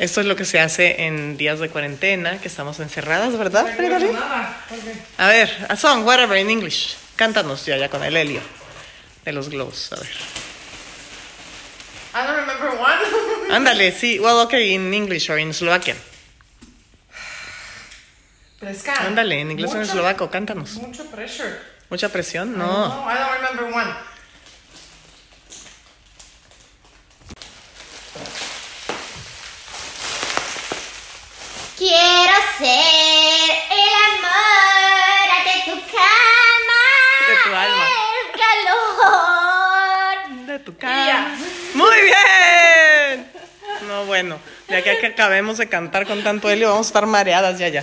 Esto es lo que se hace en días de cuarentena, que estamos encerradas, ¿verdad? Frida A ver, a song, whatever, in English. Cántanos ya, ya con el helio de los globos. A ver. I don't remember one. Ándale, sí. Well, okay, in English or in Slovakian. Ándale, en inglés o en eslovaco, cántanos. Mucho pressure. ¿Mucha presión? No. No, I don't remember one. Quiero ser el amor de tu cama. De tu alma. El calor. De tu Ya. cara. Muy bien. No, bueno, ya que, que acabemos de cantar con tanto helio, vamos a estar mareadas ya, ya.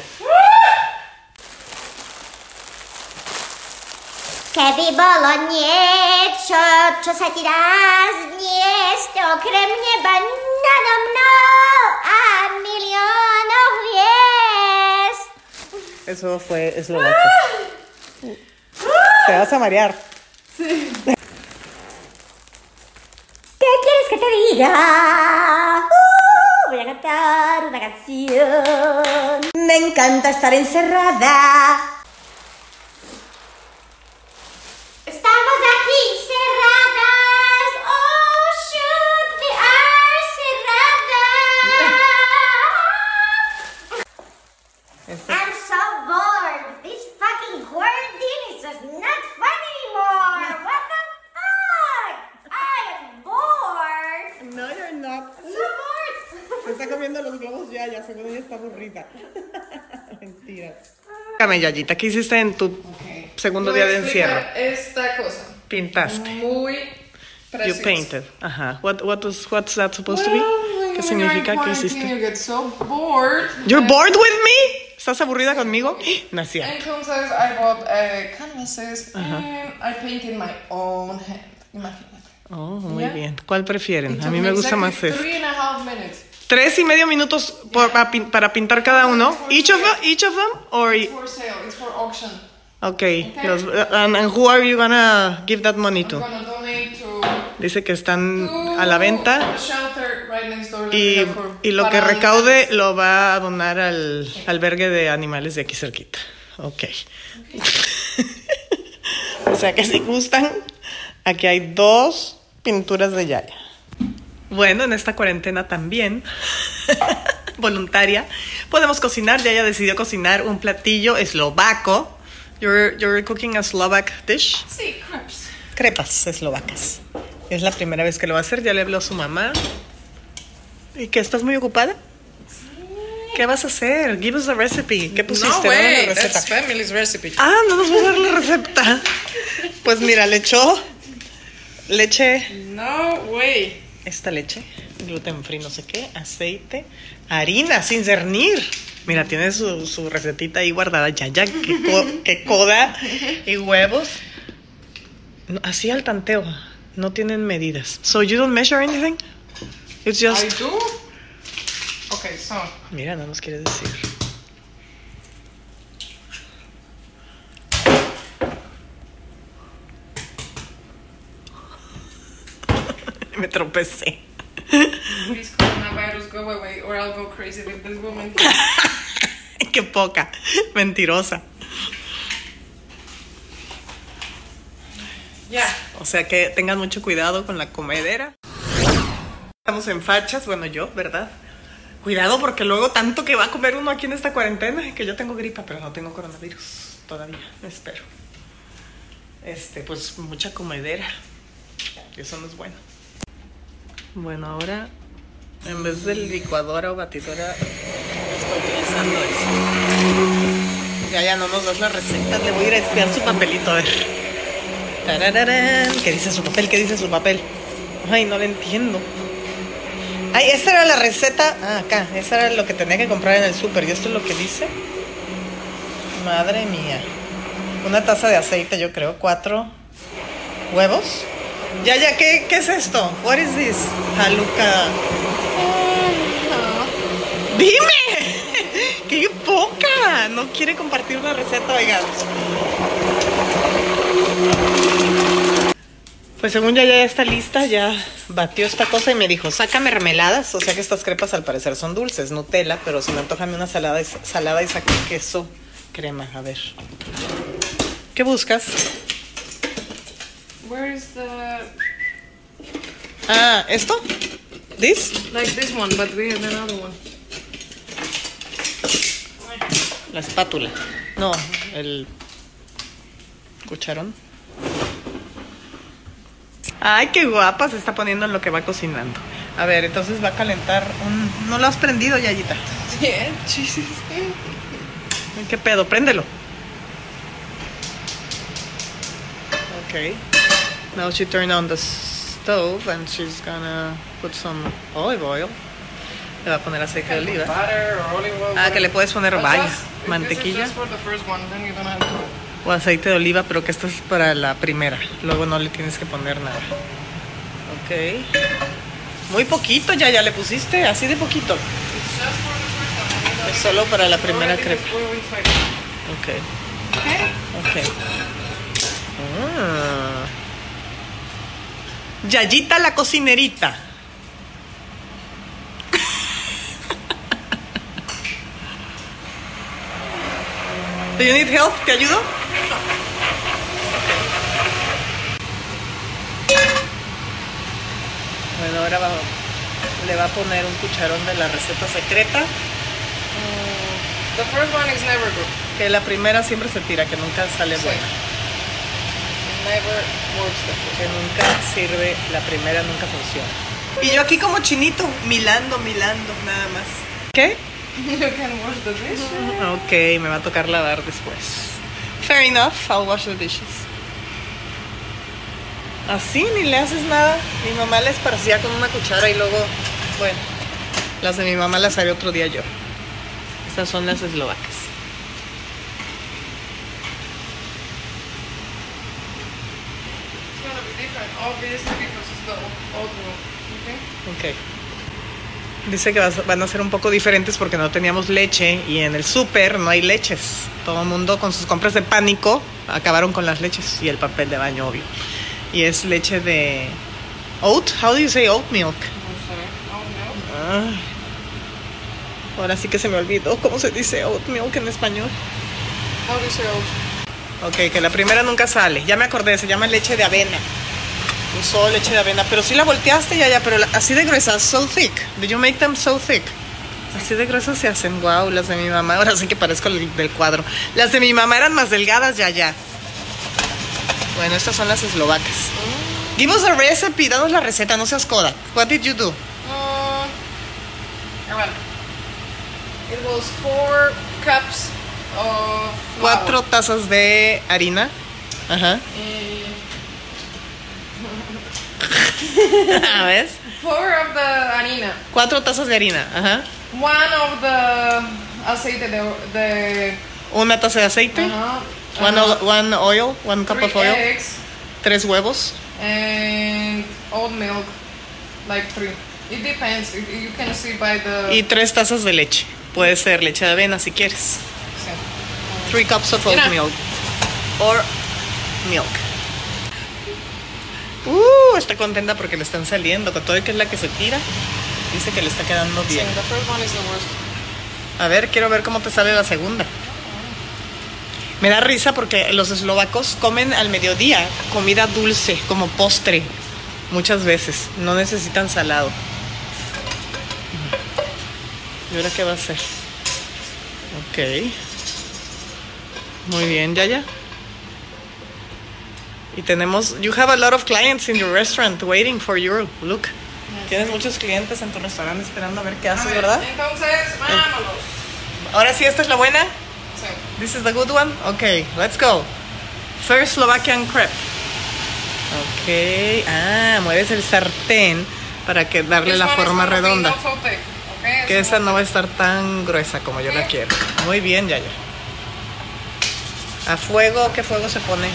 Kiedy bolonie czasami raz jest okrem nieba nado mną, a milionów jest. Eso fue eslovaco. Te vas a marear. ¿Qué quieres que te diga? Uh, voy a cantar una canción. Me encanta estar encerrada. Está comiendo los globos ya, ya, seguro ya está aburrida. Mentira. Dígame, Yayita, ¿qué hiciste en tu segundo Voy día de encierro? Esta cosa. Pintaste. Muy You preciosa. painted. Ajá. What, what was, what's that supposed to be? Well, ¿Qué significa? you're ¿Qué in quarantine, hiciste? You get so bored. You're And- bored with me? ¿Estás aburrida conmigo? No es cierto. Entonces, I bought uh, canvases and I painted my own hand. Imagínate. Oh, muy Ya. bien. ¿Cuál prefieren? It A mí me gusta exactly más este. Three and a half minutes. Tres y medio minutos por- para, pin- para pintar cada uno. Each of them, each of them, or It's for sale. It's for auction. okay. Los, and, and who are you gonna give that money I'm to? gonna donate to, Dice que están a la venta y, y lo que recaude lo va a donar al albergue de animales de aquí cerquita. Ok. o sea que si gustan, aquí hay dos pinturas de Yaya. Bueno, en esta cuarentena también, voluntaria, podemos cocinar. Yaya decidió cocinar un platillo eslovaco. You're, you're cooking a Slovak dish. Sí, crepes. Crepas eslovacas. Es la primera vez que lo va a hacer. Ya le habló a su mamá. ¿Y que estás muy ocupada? ¿Qué vas a hacer? Give us the recipe. ¿Qué pusiste? No way, la receta. that's family's recipe. Ah, no nos va a dar la receta. Pues mira, le echó leche, No way. Esta leche, gluten free, no sé qué, aceite, harina sin cernir. Mira, tiene su, su recetita ahí guardada. Ya, ya, co- qué coda y huevos. No, así al tanteo. No tienen medidas. So you don't measure anything? It's just. I do. Okay, so Mira, no nos quiere decir. Me tropecé. please coronavirus go away or I'll go crazy with this woman. Qué poca. Mentirosa. Ya. O sea que tengan mucho cuidado con la comedera. Estamos en fachas, bueno yo, ¿verdad? Cuidado porque luego tanto que va a comer uno aquí en esta cuarentena, que yo tengo gripa, pero no tengo coronavirus todavía, espero. Este, pues mucha comedera. Y eso no es bueno. Bueno, ahora en vez de licuadora o batidora estoy utilizando esto. Ya, ya no nos das la receta, le voy a ir a espiar su papelito a ver. Tarararán. ¿Qué dice su papel? ¿Qué dice su papel? Ay, no lo entiendo. Ay, esta era la receta. Ah, acá. Esa era lo que tenía que comprar en el súper. ¿Y esto es lo que dice? Madre mía. Una taza de aceite, yo creo. Cuatro huevos. Ya, ya, ¿qué, qué es esto? What is this? Jaluca. ¡Dime! ¡Qué poca! No quiere compartir una receta, oigan. Pues según ya ya está lista, ya batió esta cosa y me dijo, saca mermeladas. O sea que estas crepas al parecer son dulces, Nutella, pero se me antoja a mí una salada, y- salada y queso crema. A ver. ¿Qué buscas? Where is the Ah, ¿esto? ¿This? like this one? But we have another one. La espátula. No, el cucharón. Ay, qué guapa se está poniendo en lo que va cocinando. A ver, entonces va a calentar un... ¿No lo has prendido, Yayita? Yeah, Jesus. Ay, ¿Qué pedo? Préndelo. Okay. Now she turned on the stove and she's gonna put some olive oil. Le va a poner aceite de oliva. Ah, que le puedes poner vaya, mantequilla. O aceite de oliva, pero que esto es para la primera. Luego no le tienes que poner nada. Ok. Muy poquito ya, ya le pusiste, así de poquito. Es solo para la primera crepa. Ok, Okay. ok. Ah. Yayita la cocinerita. Do you need help? ¿Te ayudo? Bueno, ahora va- le va a poner un cucharón de la receta secreta. The first one is never good. Que la primera siempre se tira, que nunca sale Sí. buena. Never the first Que nunca sirve, la primera nunca funciona. Y yo aquí como chinito, milando, milando, nada más. ¿Qué? one. you can wash the dish. Ok, me va a tocar lavar después. Fair enough, I'll wash the dishes. Así, ni le haces nada. Mi mamá la esparcía con una cuchara y luego, bueno, las de mi mamá las haré otro día yo. Estas son las eslovacas. It's gonna be different, obviously, because it's the old milk. Okay? Ok. Dice que vas- van a ser un poco diferentes porque no teníamos leche y en el súper no hay leches. Todo el mundo con sus compras de pánico acabaron con las leches y el papel de baño, obvio. Y es leche de oat. How do you say oat milk? No sé. Old milk. Ay. Ahora sí que se me olvidó cómo se dice oat milk en español. How do you say old? Ok, que la primera nunca sale. Ya me acordé, se llama leche de avena. Usó leche de avena, pero sí la volteaste ya, ya, pero la- así de gruesas, so thick. Did you make them so thick? Así de gruesas se hacen, wow, las de mi mamá. Ahora sí que parezco el del cuadro. Las de mi mamá eran más delgadas, ya, ya. Bueno, estas son las eslovacas. Give us a recipe, danos la receta, no seas coda. What did you do? Uh, well, it was four cups of flour. Cuatro tazas de harina. Ajá. Eh, A ver. four of the harina. Cuatro tazas de harina. Ajá. One of the aceite de, de Una taza de aceite. uh-huh, One, uh, oil, one cup three of oil. eggs Tres huevos. and oat milk, like three. It depends. You you can see by the. Y tres tazas de leche. Puede ser leche de avena si quieres. sí. Three cups of oat Mira. milk. Or milk. Uh, está contenta porque le están saliendo. Con todo y que es la que se tira. Dice que le está quedando Sí, bien. the first one is the worst. A ver, quiero ver cómo te sale la segunda. Me da risa porque los eslovacos comen al mediodía comida dulce, como postre, muchas veces. No necesitan salado. ¿Y ahora qué va a hacer? Ok. Muy bien, Yaya. Y tenemos, you have a lot of clients in your restaurant waiting for you. Look. Tienes muchos clientes en tu restaurante esperando a ver qué haces, ver, ¿verdad? Entonces, vámonos. Ahora sí, esta es la buena. Sí. This is the good one? Okay, let's go. First Slovakian crepe. Ok. Ah, mueves el sartén para que darle This la forma redonda. okay? Que esa no va a estar tan gruesa como yo la quiero. Muy bien, Yaya. ¿A fuego? ¿Qué fuego se pone?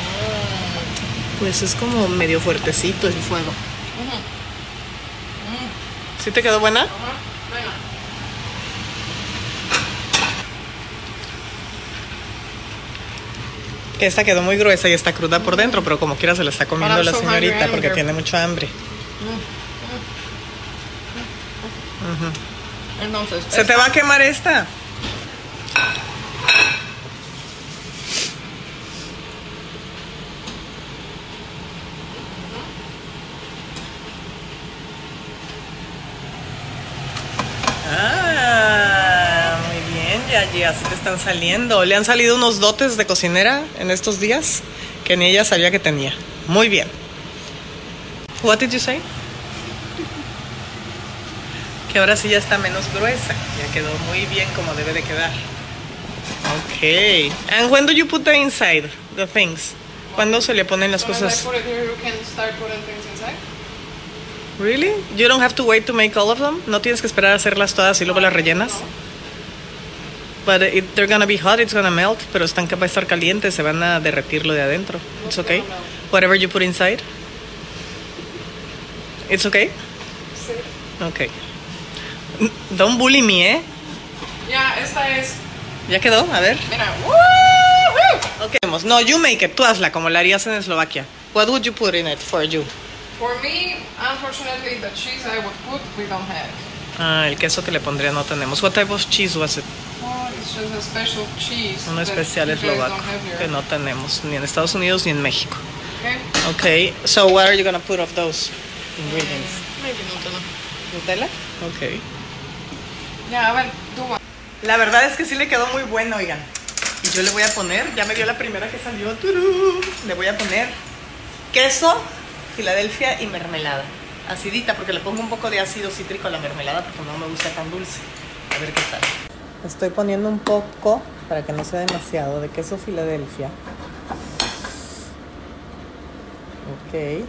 Pues es como medio fuertecito el fuego. ¿Sí te quedó buena? Esta quedó muy gruesa y está cruda por dentro, pero como quiera se la está comiendo la señorita porque tiene mucho hambre. Entonces, Se te va a quemar esta. Ah, muy bien, Yayi, así te están saliendo. Le han salido unos dotes de cocinera en estos días que ni ella sabía que tenía. Muy bien. What did you say? Que ahora sí ya está menos gruesa. Ya quedó muy bien como debe de quedar. Okay. And when do you put the inside the things? ¿Cuándo se le ponen las cosas? Really? You don't have to wait to make all of them? No tienes que esperar a hacerlas todas y luego las rellenas. But it, they're gonna be hot, it's gonna melt, pero están que va a estar calientes, se van a derretir lo de adentro. It's okay. Whatever you put inside. It's okay. Sí. Okay. Don't bully me, ¿eh? Ya, esta es. ¿Ya quedó? A ver. Mira. ¡Woo! Okay. No, you make it. Tú hazla como la harías en Eslovaquia. What would you put in it for you? For me, unfortunately, the cheese I would put, we don't have. Ah, el queso que le pondría no tenemos. What type of cheese was it? That especial eslovaco que no tenemos ni en Estados Unidos ni en México. Okay. Okay, so what are you gonna put of those ingredients? Maybe Nutella. Nutella. Okay. Ya, a ver, tú. La verdad es que sí le quedó muy bueno, oigan. Y yo le voy a poner, ya me dio la primera que salió. turú, Le voy a poner queso, Filadelfia y mermelada. Acidita, porque le pongo un poco de ácido cítrico a la mermelada porque no me gusta tan dulce. A ver qué tal. Estoy poniendo un poco, para que no sea demasiado, de queso Filadelfia. Ok.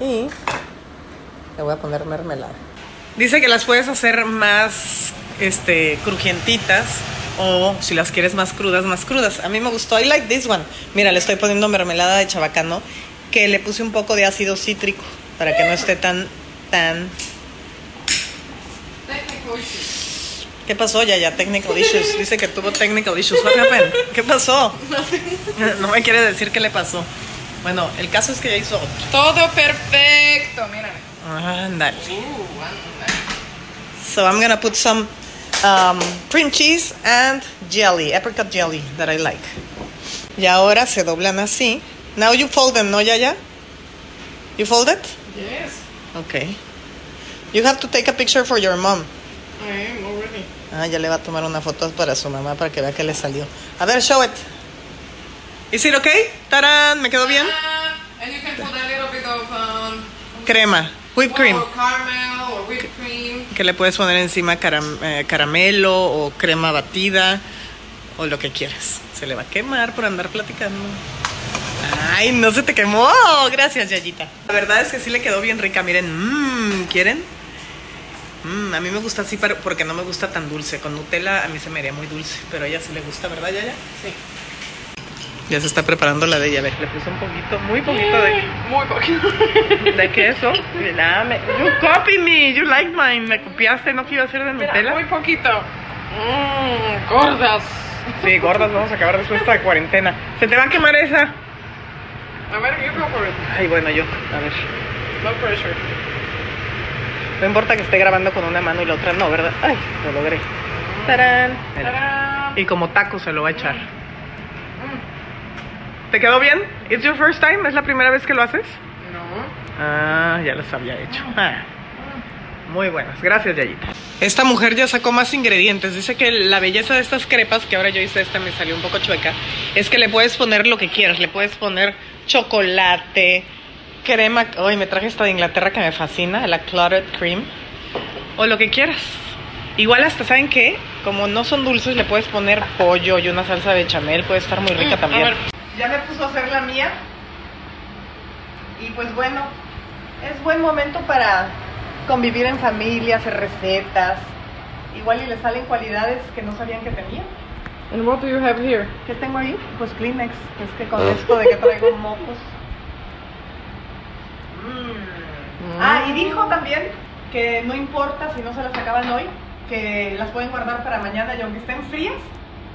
Y le voy a poner mermelada. Dice que las puedes hacer más este, crujientitas o si las quieres más crudas, más crudas. A mí me gustó. I like this one. Mira, le estoy poniendo mermelada de chabacano que le puse un poco de ácido cítrico para que no esté tan, tan... Technical issues. ¿Qué pasó? Ya, ya, technical issues. Dice que tuvo technical issues. What happened? ¿Qué pasó? No me quiere decir qué le pasó. Bueno, el caso es que ya hizo otro. Todo perfecto, mira. Ándale. So I'm gonna put some um, cream cheese and jelly, apricot jelly that I like. Y ahora se doblan así. Now you fold them, ¿no, Yaya? You fold it? Yes, Okay. You have to take a picture for your mom. I am. Ah, ya le va a tomar una foto para su mamá para que vea que le salió. A ver, show it. Is it okay? ¡Tarán! ¿Me quedó bien? Ah, and you can put a little bit of um, Crema, whipped cream. Or caramel or whipped cream. Que le puedes poner encima caram- eh, caramelo o crema batida o lo que quieras. Se le va a quemar por andar platicando. Ay, no se te quemó. Gracias, Yayita. La verdad es que sí le quedó bien rica. Miren, mmm, ¿quieren? Mm, a mí me gusta así porque no me gusta tan dulce. Con Nutella a mí se me haría muy dulce, pero a ella sí le gusta, ¿verdad, Yaya? Sí. Ya se está preparando la de ella. A ver, le puse un poquito, muy poquito de, Muy poquito. de queso. Mira, me- you copy me, you like mine. Me copiaste, no quiero hacer de Mira, Nutella. muy poquito. Mmm, gordas. Sí, gordas, vamos a acabar después de esta cuarentena. ¿Se te va a quemar esa? A ver, you go for it. Ay, bueno, yo. A ver. No pressure. No importa que esté grabando con una mano y la otra no, ¿verdad? Ay, lo logré. ¡Tarán! Ta-da. Y como taco se lo va a echar. ¿Te quedó bien? ¿It's your first time? ¿Es la primera vez que lo haces? No. Ah, ya las había hecho. Ah. Muy buenas, gracias Yayita. Esta mujer ya sacó más ingredientes. Dice que la belleza de estas crepas, que ahora yo hice esta, me salió un poco chueca, es que le puedes poner lo que quieras. Le puedes poner chocolate, crema. Hoy me traje esta de Inglaterra que me fascina, la clotted cream. O lo que quieras. Igual hasta, ¿saben qué? Como no son dulces, le puedes poner pollo y una salsa de chamel. Puede estar muy rica Mm, a también. ver. Ya me puso a hacer la mía. Y pues bueno, es buen momento para convivir en familia, hacer recetas. Igual y le salen cualidades que no sabían que tenía. And what do you have here? ¿Qué tengo ahí? Pues Kleenex. Es que con esto de que traigo mocos. Mm. Ah, y dijo también que no importa si no se las acaban hoy, que las pueden guardar para mañana y aunque estén frías,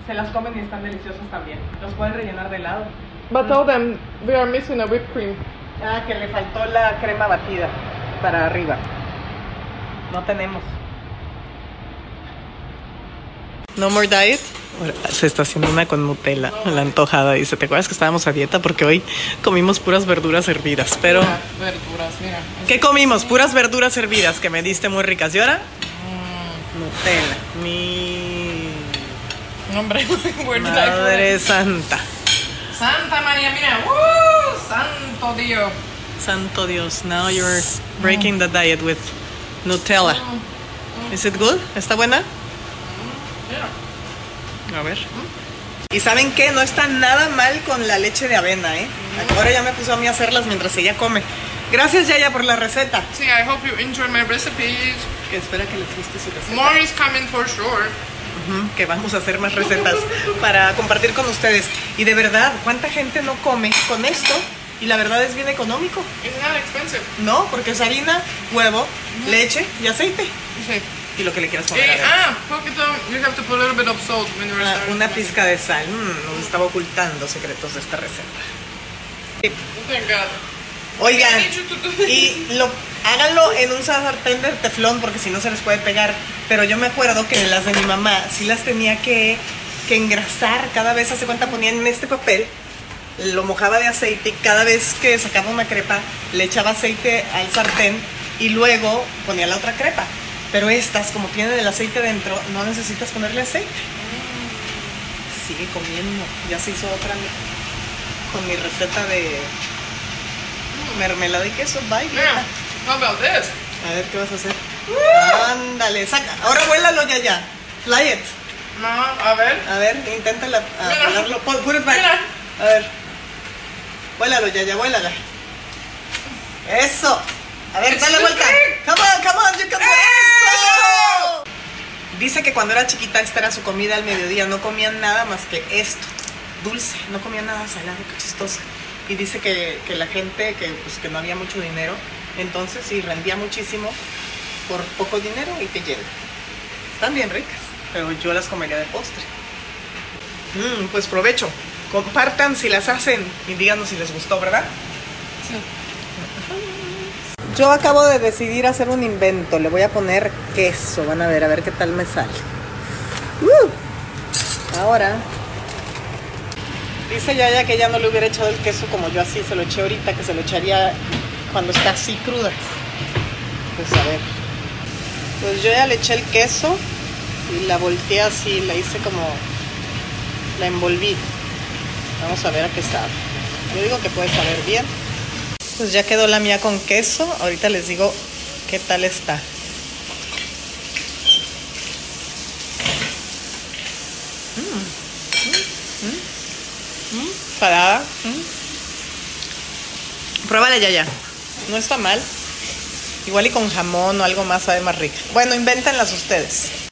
se las comen y están deliciosas también. Los pueden rellenar de helado. But tell them we are missing a whipped cream. Ah, que le faltó la crema batida para arriba. No tenemos. No more diet. Se está haciendo una con Nutella, la antojada. Dice, ¿te acuerdas que estábamos a dieta? Porque hoy comimos puras verduras hervidas. Pero, Mira, verduras, mira. ¿qué comimos? Puras verduras hervidas que me diste muy ricas. ¿Y ahora? Nutella. Mi put madre santa. Santa María, mira. ¡Uh! Santo Dios. Santo Dios. Now you're breaking the diet with Nutella. Is it good? ¿Está buena? A ver. Y saben qué, no está nada mal con la leche de avena, ¿eh? Ahora ya me puso a mí a hacerlas mientras ella come. Gracias Yaya por la receta. See, I hope you enjoy my recipes. Que espera que les guste su receta. More is coming for sure. Que vamos a hacer más recetas para compartir con ustedes. Y de verdad, ¿cuánta gente no come con esto? Y la verdad es bien económico. It's not expensive. No, porque es harina, huevo, leche y aceite. Sí. Y lo que le quieras poner. Eh, ah, poquito, you have to put a little bit of salt when you're Ah, una pizca de sal. Mm, nos estaba ocultando secretos de esta receta. Oigan, y lo, háganlo en un sartén de teflón porque si no se les puede pegar. Pero yo me acuerdo que las de mi mamá sí las tenía que, que engrasar. Cada vez, hace cuenta, ponían en este papel, lo mojaba de aceite y cada vez que sacaba una crepa le echaba aceite al sartén y luego ponía la otra crepa. Pero estas, como tienen el aceite dentro, no necesitas ponerle aceite. Sigue comiendo. Ya se hizo otra con mi receta de mermelada y queso. Bye. Yeah. How about this? A ver qué vas a hacer. Ándale, saca. Ahora vuélalo ya ya. Fly it. No, a ver. A ver, inténtala a volarlo. Put put it back. Mira. A ver. Vuélalo ya ya, vuélala. Eso. A ver, dale vuelta. Come on, come on, you can do ¡Eso! Dice que cuando era chiquita esta era su comida al mediodía, no comían nada más que esto, dulce, no comían nada salado, qué chistosa. Y dice que, que la gente, que, pues, que no había mucho dinero, entonces sí, rendía muchísimo por poco dinero y te llena. Están bien ricas, pero yo las comería de postre. Mm, pues provecho, compartan si las hacen y díganos si les gustó, ¿verdad? Sí. Yo acabo de decidir hacer un invento. Le voy a poner queso. Van a ver, a ver qué tal me sale. ¡Uh! Ahora. Dice Yaya que ella no le hubiera echado el queso como yo así se lo eché ahorita, que se lo echaría cuando está así cruda. Pues a ver. Pues yo ya le eché el queso y la volteé así, la hice como. La envolví. Vamos a ver a qué sabe. Yo digo que puede saber bien. Pues ya quedó la mía con queso. Ahorita les digo qué tal está. Mm, mm, mm, Salada. Mm. Pruébala ya ya. No está mal. Igual y con jamón o algo más sabe más rica. Bueno, invéntenlas ustedes.